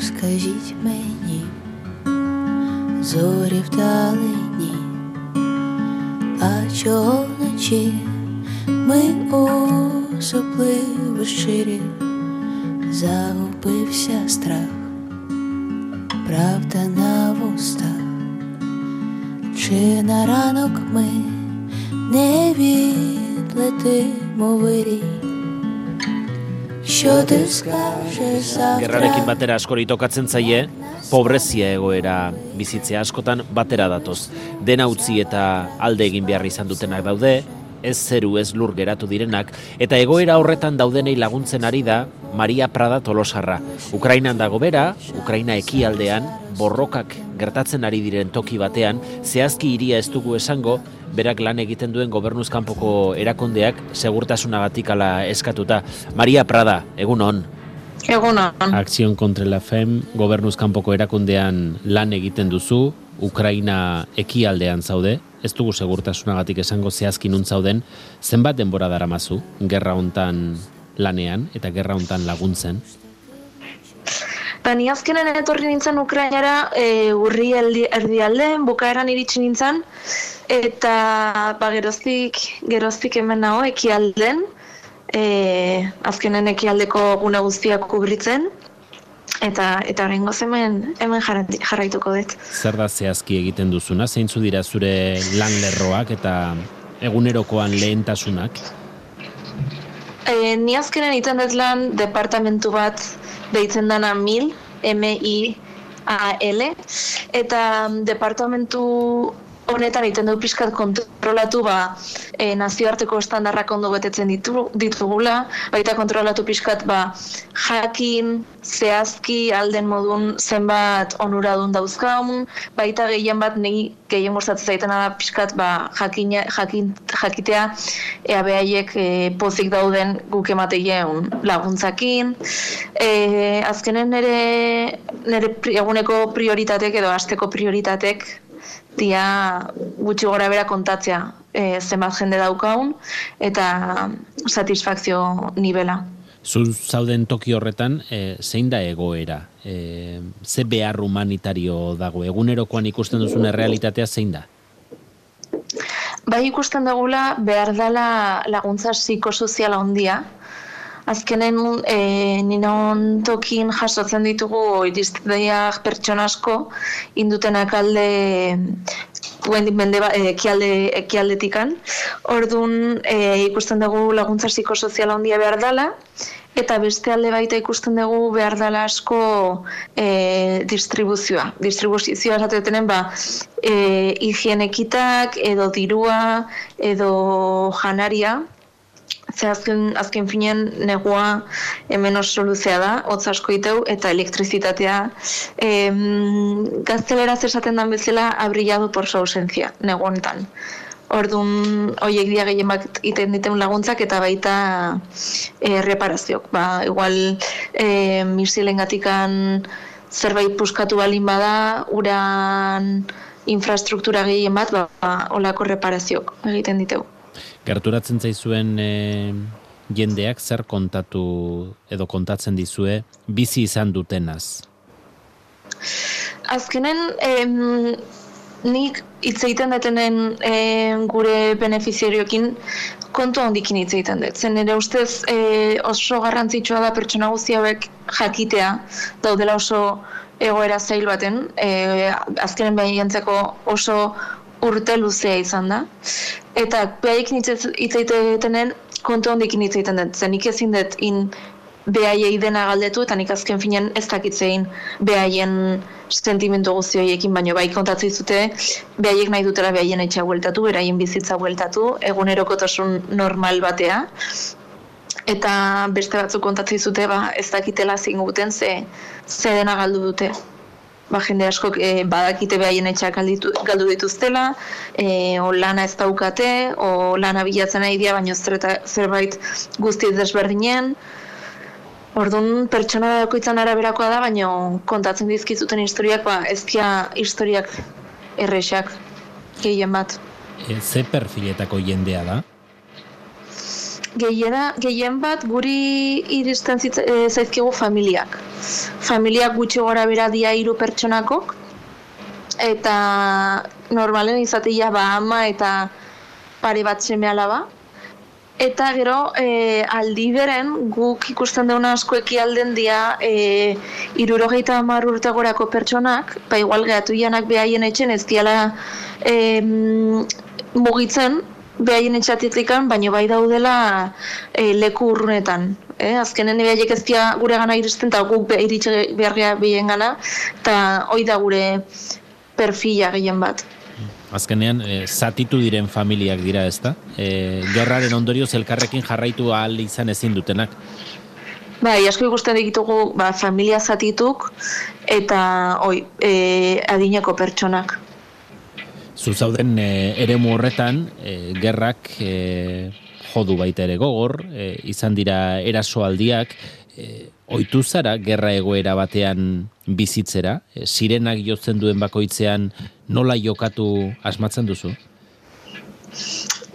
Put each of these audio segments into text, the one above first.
скажіть мені, зорі вдалині, а чого вночі ми особливо щирі, загубився страх, правда на вустах, чи на ранок ми не відлетимо вирій. Gerrarekin batera askori tokatzen zaie, pobrezia egoera bizitzea askotan batera datoz. Dena utzi eta alde egin behar izan dutenak daude, ez zeru ez lur geratu direnak, eta egoera horretan daudenei laguntzen ari da Maria Prada Tolosarra. Ukrainan dago bera, Ukraina ekialdean, borrokak gertatzen ari diren toki batean, zehazki iria ez dugu esango, berak lan egiten duen gobernuzkanpoko erakundeak segurtasunagatik ala eskatuta. Maria Prada, egun on. Egunon. Akzion kontra la FEM gobernuzkanpoko erakundean lan egiten duzu, Ukraina ekialdean zaude, ez dugu segurtasunagatik esango zehazki nun zauden, zenbat denbora daramazu gerra hontan lanean eta gerra hontan laguntzen? Ba, ni azkenen etorri nintzen Ukrainara e, urri erdi, erdialden, bukaeran iritsi nintzen, eta ba, geroztik, geroztik hemen nago ekialden, e, azkenen ekialdeko gune guztiak kubritzen, eta eta oraingoz hemen hemen jarraituko dut. Zer da zehazki egiten duzuna? Zeintzu dira zure lan lerroak eta egunerokoan lehentasunak? E, ni azkenen iten dut lan departamentu bat deitzen dana MIL, M-I-A-L, eta mm, departamentu honetan egiten du pixkat kontrolatu ba, e, nazioarteko estandarrak ondo betetzen ditu, ditugula, baita kontrolatu pixkat ba, jakin, zehazki, alden modun zenbat onuradun dauzkaun, baita gehien bat niri gehien gustatzen zaitena da pixkat ba, jakina, jakin, jakitea ea behaiek e, pozik dauden guk emateien laguntzakin. E, azkenen nire, nire eguneko prioritatek edo asteko prioritatek dia gutxi gora bera kontatzea e, zenbat jende daukaun eta satisfakzio nivela. Zu zauden toki horretan, e, zein da egoera? E, ze behar humanitario dago? Egunerokoan ikusten duzun realitatea zein da? Bai ikusten dugula behar dela laguntza psikosoziala handia. Azkenen e, ninon tokin jasotzen ditugu irizteak pertsona asko indutenak alde mende, ba- eh, ekialde, ekialdetikan. Orduan e, ikusten dugu laguntza psikosoziala handia behar dela, eta beste alde baita ikusten dugu behar dela asko e, distribuzioa. Distribuzioa esateten ba, e, higienekitak, edo dirua, edo janaria, Ze azken, azken finean negua hemen oso luzea da, hotz asko iteu, eta elektrizitatea. Em, gazteleraz esaten dan bezala, ha brillado por su ausencia, negu honetan. Orduan, hoiek dia gehien bat iten diten laguntzak eta baita e, reparazioak. Ba, igual e, misilengatikan zerbait puskatu balin bada, uran infrastruktura gehien bat, ba, ba, olako reparazioak egiten diteu. Gerturatzen zaizuen e, jendeak zer kontatu edo kontatzen dizue bizi izan dutenaz? Azkenen, em, nik hitz egiten detenen em, gure benefiziarioekin kontu handikin hitz egiten dut. Zen ere ustez e, oso garrantzitsua da pertsona guzti hauek jakitea daudela oso egoera zail baten, e, azkenen behientzako oso urte luzea izan da. Eta behaiekin hitz egitenen kontu handikin hitz egiten dut. Zen nik ezin dut in behaiei dena galdetu eta nik azken finean ez dakitzein behaien sentimendu guzti baino bai kontatzen zute behaiek nahi dutela behaien etxea bueltatu, beraien bizitza bueltatu, egunerokotasun normal batea. Eta beste batzuk kontatzen zute ba, ez dakitela zinguten ze, ze dena galdu dute. Ba, jende askok e, badakite behaien galditu, galdu dituztela, e, o lana ez daukate, o lana bilatzen nahi dira, zereta, zerbait guztiz desberdinen, Orduan pertsona bakoitzan araberakoa da, baina kontatzen dizkizuten historiak, ba, ez dira historiak errexak gehien bat. E, ze perfiletako jendea da? Gehiena, gehien bat guri iristen zitz, e, zaizkigu familiak. Familiak gutxi gora bera dia hiru pertsonakok, eta normalen izatea ba ama eta pare bat seme alaba. Eta gero, e, aldi beren, guk ikusten deuna asko alden dia, e, irurogeita amar urte gorako pertsonak, ba igual gehatu janak behaien etxen ez diala e, mugitzen, behaien etxatitlikan, baina bai daudela e, leku urrunetan. Eh? Azkenen behaiek ez dia gure gana iristen, eta guk iritxe beharria behien gana, eta hoi da gure perfila gehien bat. Azkenean, e, zatitu diren familiak dira ezta? E, gerraren ondorioz elkarrekin jarraitu ahal izan ezin dutenak. Bai, asko ikusten ditugu ba, familia zatituk eta oi, e, adineko pertsonak zuzauden e, eremu horretan e, gerrak e, jodu baita ere gogor, e, izan dira erasoaldiak, e, oitu zara gerra egoera batean bizitzera, e, sirenak jotzen duen bakoitzean nola jokatu asmatzen duzu?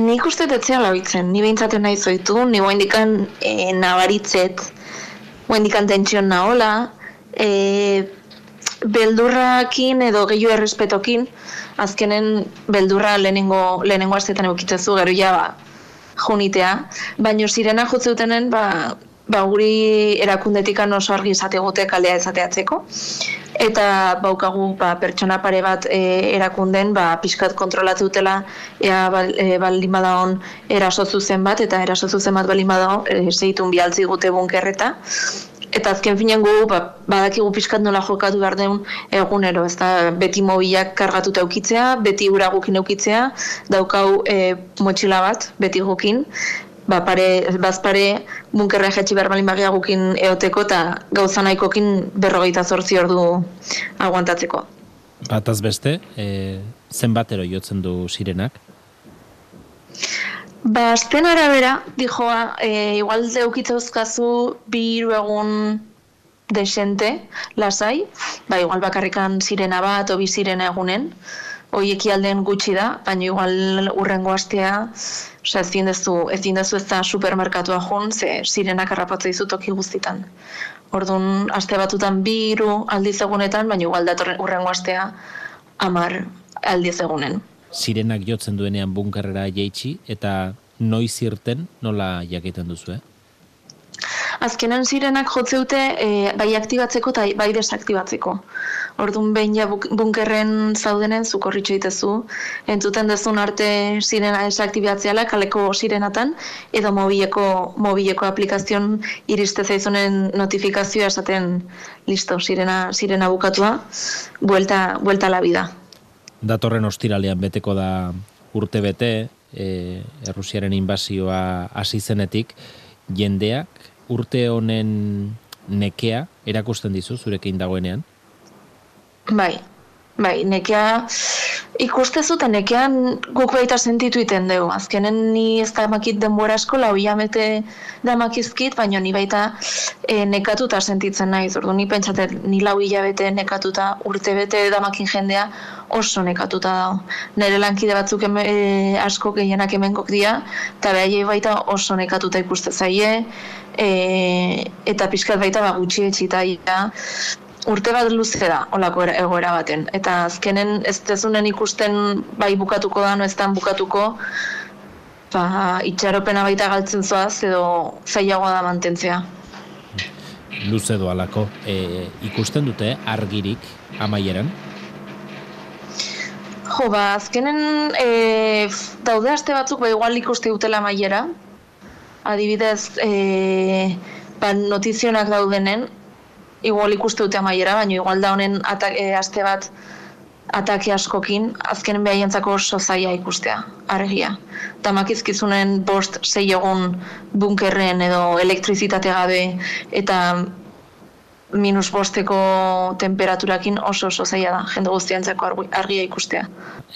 Nik uste detzea labitzen, ni behintzaten nahi zoitu, ni guaindikan e, nabaritzet, guaindikan tentsion nahola, e, beldurrakin edo gehiu errespetokin, azkenen beldurra lehenengo, lehenengo astetan eukitzezu, gero ja ba, junitea, baino sirena jutzeutenen, ba, ba guri erakundetik oso argi izate gute kalea ezateatzeko, eta baukagu ba, pertsona pare bat e, erakunden ba, pixkat kontrolatu dutela ea bal, e, baldin badaon eraso zuzen bat, eta eraso zuzen bat baldin badaon e, zeitun bialtzi gute bunkerreta, Eta azken finean gu, ba, badakigu pixkat nola jokatu behar den egunero, ez da, beti mobilak kargatuta eukitzea, beti uragukin eukitzea, daukau e, motxila bat, beti gukin, ba, pare, bazpare bunkerra jetxi behar balin bagia gukin eoteko eta gauza nahikokin berrogeita zortzi ordu aguantatzeko. Bataz beste, e, zenbatero jotzen du sirenak? Ba, azten arabera, dijoa, e, igual deukitzauzkazu bi hiru egun desente, lasai, ba, igual bakarrikan sirena bat, obi sirena egunen, hoieki alden gutxi da, baina igual urrengo astea, oza, ez dindezu, ez dindezu ez da supermerkatua joan, ze sirenak harrapatza izu toki guztitan. Orduan, aste batutan bi hiru aldiz egunetan, baina igual datorren urrengo astea amar aldiz egunen sirenak jotzen duenean bunkerrera jeitsi eta noiz irten nola jakiten duzu, eh? Azkenan sirenak jotzeute e, bai aktibatzeko eta bai desaktibatzeko. Orduan behin ja bunkerren zaudenen zukorritxo itezu, entzuten dezun arte sirena desaktibatzeala kaleko sirenatan, edo mobileko, mobileko aplikazion iriste zaizunen notifikazioa esaten listo, sirena, sirena bukatua, buelta, buelta la vida datorren ostiralean beteko da urte bete, e, Errusiaren inbazioa hasi zenetik, jendeak urte honen nekea erakusten dizu zurekin dagoenean? Bai, bai, nekea ikuste eta nekean guk baita sentitu iten dugu. Azkenen ni ez da emakit denbora eskola, hoi amete da emakizkit, baina ni baita e, nekatuta sentitzen nahi. Zordu, ni pentsatet, ni lau hilabete nekatuta urte bete damakin jendea oso nekatuta dago. Nere lankide batzuk eme, e, asko gehienak hemenkok dira, eta behar baita oso nekatuta ikuste zaie, e, eta pixkat baita ba, gutxi etxita urte bat luze da olako egoera baten. Eta azkenen ez tezunen ikusten bai bukatuko da, no ez bukatuko, ba, itxaropena baita galtzen zoaz, edo zailagoa da mantentzea. Luze doalako. E, ikusten dute argirik amaieran? Jo, ba, azkenen e, daude aste batzuk, ba, igual ikuste dutela amaiera. Adibidez, e, ba, notizionak daudenen, igual ikuste dute amaiera, baina igual da honen e, aste bat atake askokin, azkenen behaientzako oso zaila ikustea, argia. Eta makizkizunen bost zei egun bunkerren edo elektrizitate gabe eta minus bosteko temperaturakin oso oso zaila da, jende guztiantzako argia ikustea.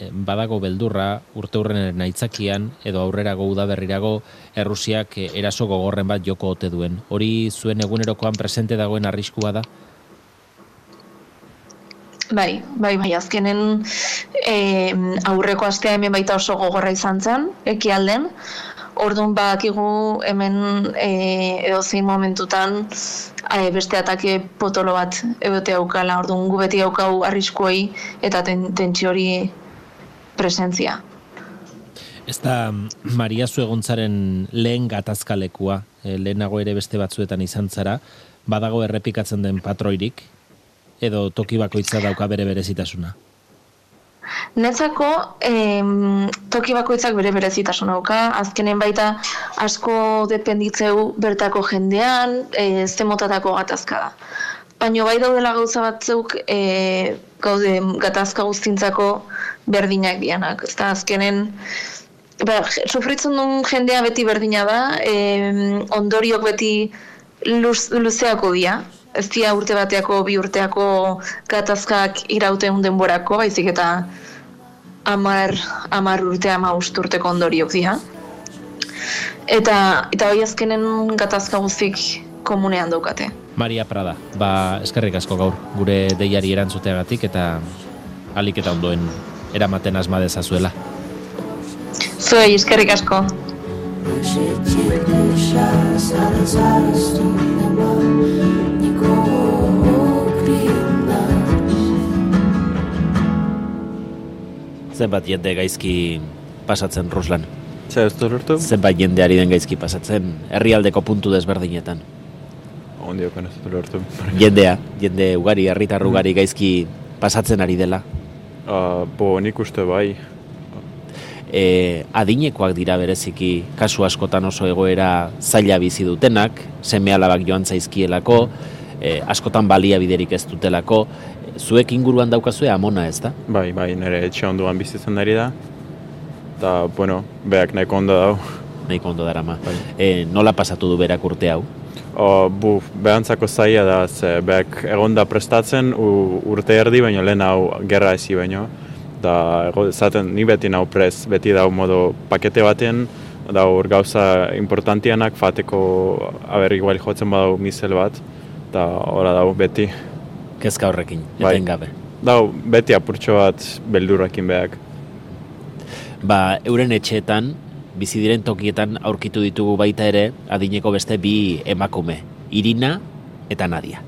Eh, badago beldurra, urte hurren naitzakian, edo aurrerago udaberrirago, Errusiak eh, eraso gogorren bat joko ote duen. Hori zuen egunerokoan presente dagoen arriskua da? Bai, bai, bai, azkenen e, aurreko astea hemen baita oso gogorra izan zen, eki alden, Orduan bakigu hemen e, edozein momentutan e, beste atake potolo bat egote aukala. Orduan gu beti aukau arriskuei eta ten, tentsio hori presentzia. Ez da Maria Zuegontzaren lehen gatazkalekua, e, lehenago ere beste batzuetan izan zara, badago errepikatzen den patroirik, edo toki bakoitza dauka bere berezitasuna? Netzako em, toki bakoitzak bere berezitasun dauka, azkenen baita asko dependitzeu bertako jendean, e, ze motatako gatazka da. Baina bai daudela gauza batzuk e, gaude gatazka guztintzako berdinak dianak. Ez azkenen, ba, sufritzen duen jendea beti berdina da, e, ondoriok beti luz, luzeako dira, ez dira urte bateako, bi urteako gatazkak irauten denborako, baizik eta amar, amar urte, ama urteko ondoriok dira. Eta, eta hoi azkenen gatazka guztik komunean daukate. Maria Prada, ba, eskerrik asko gaur, gure deiari erantzuteagatik eta alik eta ondoen eramaten asma dezazuela. Zuei, eskerrik asko. Zenbat jende gaizki pasatzen Ruslan? Zer ez lortu? Zenbat jendeari den gaizki pasatzen herrialdeko puntu desberdinetan? Ondiok ez dut lortu. Jendea, jende ugari, herritar ugari gaizki pasatzen ari dela. Uh, bo, nik uste bai. E, adinekoak dira bereziki kasu askotan oso egoera zaila bizi dutenak, seme alabak joan zaizkielako, e, askotan baliabiderik ez dutelako, zuek inguruan daukazue amona ez da? Bai, bai, nire etxe onduan bizitzen dari da. Eta, bueno, beak nahiko ondo dau. Nahiko ondo dara ma. Bai. E, nola pasatu du berak urte hau? O, bu, behantzako zaila da, ze beak egonda prestatzen u, urte erdi, baino lehen hau gerra ezi baino. Da, ego, zaten, ni beti nau prez, beti dau modo pakete baten, da hor gauza importantianak fateko, aber, igual jotzen badau misel bat, eta ora dau beti. Kezka horrekin, Bai. etengabe. Dau, beti apurtxo bat beldurrakin beak. Ba, euren etxeetan, bizi diren tokietan aurkitu ditugu baita ere, adineko beste bi emakume, Irina eta Nadia.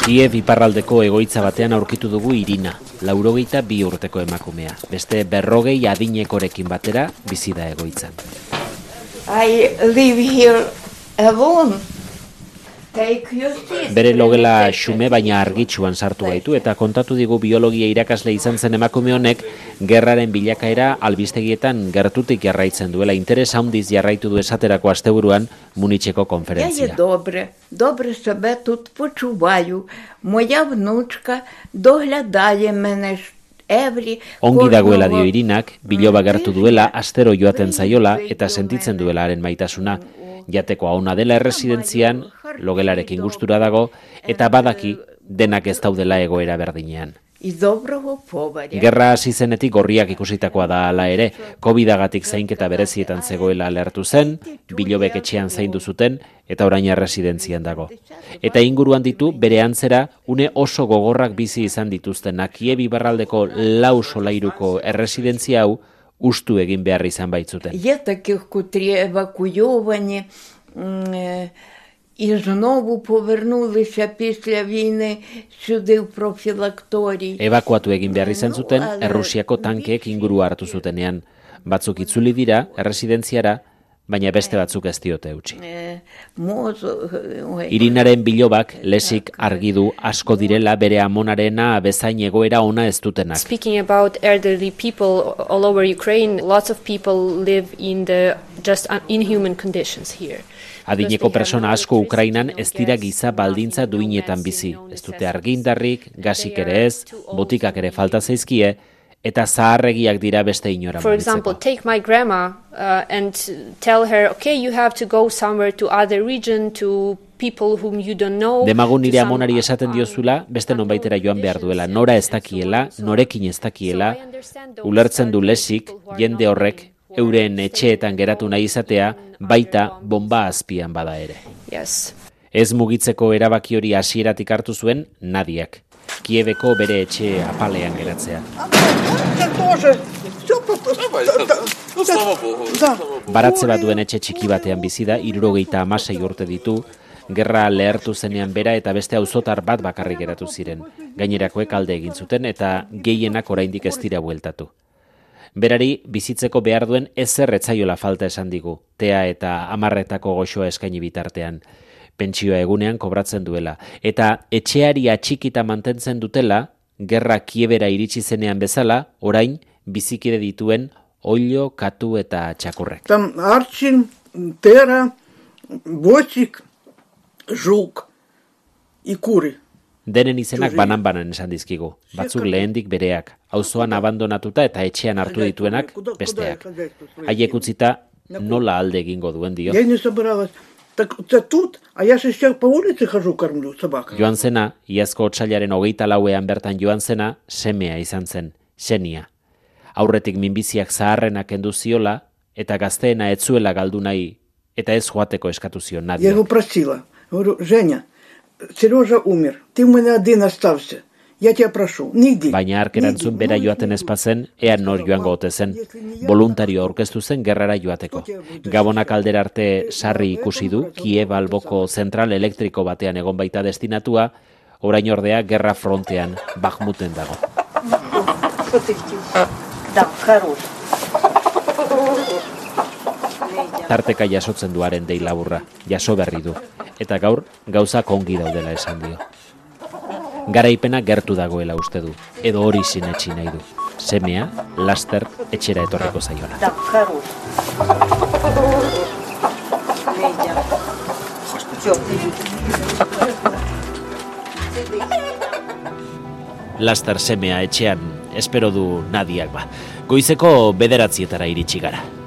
Kiev iparraldeko egoitza batean aurkitu dugu Irina, laurogeita bi urteko emakumea. Beste berrogei adinekorekin batera bizi da egoitzan. I live here alone. Bere logela xume baina argitsuan sartu gaitu eta kontatu digu biologia irakasle izan zen emakume honek gerraren bilakaera albistegietan gertutik jarraitzen duela interes handiz jarraitu du esaterako asteburuan Munitzeko konferentzia. dobre, dobre sebe tut počuvaju. Moja vnučka dogledaje mene Ongi dagoela dio irinak, biloba gertu duela, astero joaten zaiola eta sentitzen duela haren maitasuna. Jatekoa ona dela erresidentzian, logelarekin gustura dago, eta badaki denak ez daudela egoera berdinean. Gerra hasi zenetik gorriak ikusitakoa da hala ere, Covidagatik zainketa berezietan zegoela alertu zen, bilobek etxean zaindu zuten eta orain residentzian dago. Eta inguruan ditu bere antzera une oso gogorrak bizi izan dituzten Kiebi barraldeko lau solairuko erresidentzia hau ustu egin behar izan baitzuten. Ia takih kutri evakuiovani, і знову повернулися після війни сюди в профілакторій. Ebakuatu egin behar izan zuten, Errusiako tankeek inguru hartu zutenean. Batzuk itzuli dira, erresidentziara, baina beste batzuk ez diote eutxi. Е, мозок, ой, Irinaren bilobak lesik argi du asko direla bere amonarena bezain egoera ona ez dutenak. Speaking about elderly people all over Ukraine, lots of people live in the just un- inhuman conditions here. Adineko persona asko Ukrainan ez dira giza baldintza duinetan bizi. Ez dute argindarrik, gasik ere ez, botikak ere falta zaizkie, eta zaharregiak dira beste inora For example, take my grandma uh, and tell her, okay, you have to go somewhere to other region to people whom you don't know. Demagun nire amonari esaten diozula, beste nonbaitera joan behar duela, nora ez dakiela, norekin ez dakiela, ulertzen du lesik, jende horrek, euren etxeetan geratu nahi izatea, baita bomba azpian bada ere. Yes. Ez mugitzeko erabaki hori hasieratik hartu zuen Nadiak. Kiebeko bere etxe apalean geratzea. Baratze bat duen etxe txiki batean bizi da, irurogeita amasei urte ditu, gerra lehertu zenean bera eta beste auzotar bat bakarrik geratu ziren. Gainerakoek alde egin zuten eta gehienak oraindik ez dira bueltatu berari bizitzeko behar duen ezer etzaiola falta esan digu, tea eta amarretako goxoa eskaini bitartean pentsioa egunean kobratzen duela. Eta etxeari atxikita mantentzen dutela, gerra kiebera iritsi zenean bezala, orain bizikide dituen oilo, katu eta txakurrek. Tam hartxin, tera, buetxik, juk, ikuri. Denen izenak banan-banan esan dizkigu, batzuk lehendik bereak, auzoan abandonatuta eta etxean hartu dituenak besteak. Haiek utzita nola alde egingo duen dio. Joan zena, iazko otsailaren hogeita lauean bertan joan zena, semea izan zen, senia. Aurretik minbiziak zaharrenak kendu ziola, eta gazteena etzuela galdu nahi, eta ez joateko eskatu zion nadia. Jego prasila, Zenja, Говорю, Женя, Сережа умер, ты у меня один остался. Я тебя прошу, не иди. Baina ark erantzun bera joaten espazen, ea nor joango ote zen. Voluntario aurkeztu zen gerrara joateko. Gabonak aldera arte sarri ikusi du, Kiev alboko zentral elektriko batean egon baita destinatua, orain ordea gerra frontean, Bakhmuten dago. Да, tarteka jasotzen duaren dei laburra, jaso berri du, eta gaur gauza kongi daudela esan dio. Garaipena gertu dagoela uste du, edo hori sinetxi nahi du. Semea, laster, etxera etorriko zaiola. Laster semea etxean, espero du nadiak ba. Goizeko bederatzietara iritsi gara.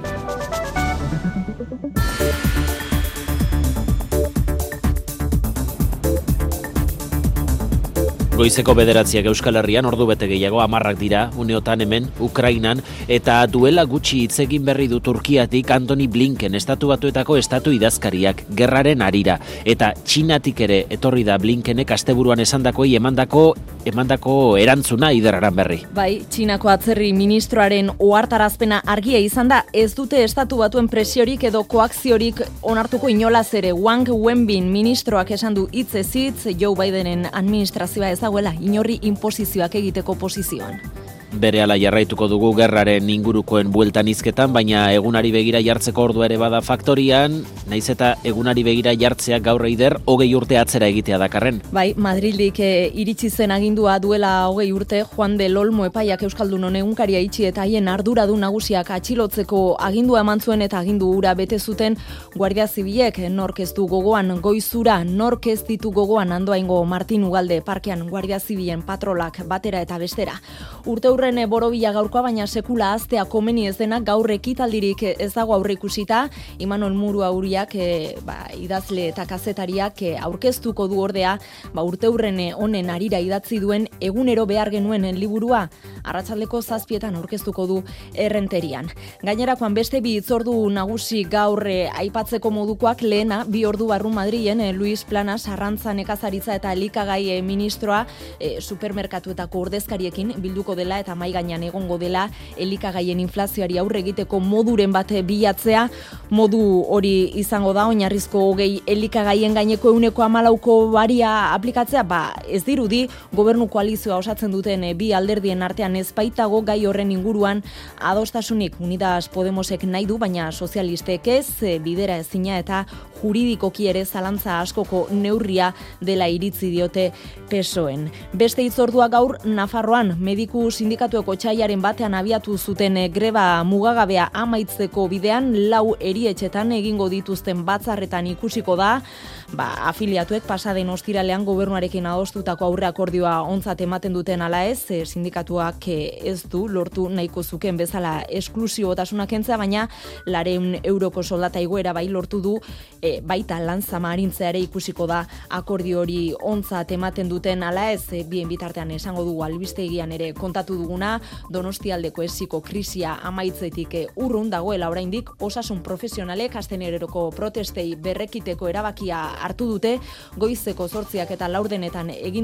Goizeko bederatziak Euskal Herrian ordu bete gehiago amarrak dira, uneotan hemen, Ukrainan, eta duela gutxi hitz egin berri du Turkiatik Antoni Blinken estatu batuetako estatu idazkariak, gerraren arira, eta Txinatik ere etorri da Blinkenek asteburuan esandakoi emandako emandako erantzuna ideraran berri. Bai, Txinako atzerri ministroaren ohartarazpena argia izan da, ez dute estatu batuen presiorik edo koakziorik onartuko inolaz ere Wang Wenbin ministroak esan du hitz ez hitz Joe Bidenen administrazioa ez dagoela inorri inposizioak egiteko posizioan. Berehala jarraituko dugu gerraren ingurukoen bueltan izketan, baina egunari begira jartzeko ordua ere bada faktorian, naiz eta egunari begira jartzea gaur eider hogei urte atzera egitea dakarren. Bai, Madrildik e, iritsi zen agindua duela hogei urte, Juan de Lolmo epaiak Euskaldun egunkaria itxi eta haien arduradun nagusiak atxilotzeko agindua eman zuen eta agindu ura bete zuten Guardia Zibilek nork ez du gogoan goizura, nork ez ditu gogoan andoaingo Martin Ugalde parkean Guardia Zibilen patrolak batera eta bestera. Urte hurren borobila gaurkoa, baina sekula aztea komeni ez dena gaur ekitaldirik ez dago aurre ikusita, Imanol Muru auriak e, ba, idazle eta kazetariak e, aurkeztuko du ordea, ba, urte hurren honen arira idatzi duen egunero behar genuen liburua, arratsaldeko zazpietan aurkeztuko du errenterian. Gainerakoan beste bi itzordu nagusi gaur e, aipatzeko modukoak lehena bi ordu barru Madrilen e, Luis Planas arrantza nekazaritza eta elikagai ministroa e, supermerkatuetako ordezkariekin bilduko dela eta mai gainean egongo dela elikagaien inflazioari aurre egiteko moduren bat bilatzea, modu hori izango da oinarrizko hogei elikagaien gaineko euneko amalauko baria aplikatzea, ba ez dirudi gobernu koalizioa osatzen duten bi alderdien artean ez baitago gai horren inguruan adostasunik Unidas Podemosek nahi du, baina sozialistek ez, bidera ezina eta juridikoki ere zalantza askoko neurria dela iritzi diote pesoen. Beste hitzordua gaur Nafarroan mediku sindikatueko txaiaren batean abiatu zuten eh, greba mugagabea amaitzeko bidean lau erietxetan egingo dituzten batzarretan ikusiko da, ba, afiliatuek pasaden ostiralean gobernuarekin adostutako aurre akordioa ontzat ematen duten ala ez, sindikatuak eh, ez du lortu nahiko zuken bezala esklusibotasuna kentzea, baina lareun euroko soldata igoera bai lortu du e, baita lan zamarintza ere ikusiko da. Akordio hori ontzat ematen duten ala ez, bien bitartean esango dugu albistegian ere kontatu duguna, donostialdeko esiko krisia amaitzetik e, urrun dagoela oraindik osasun profesionalek asteneroko protestei berrekiteko erabakia hartu dute, goizeko zortziak eta laurdenetan egin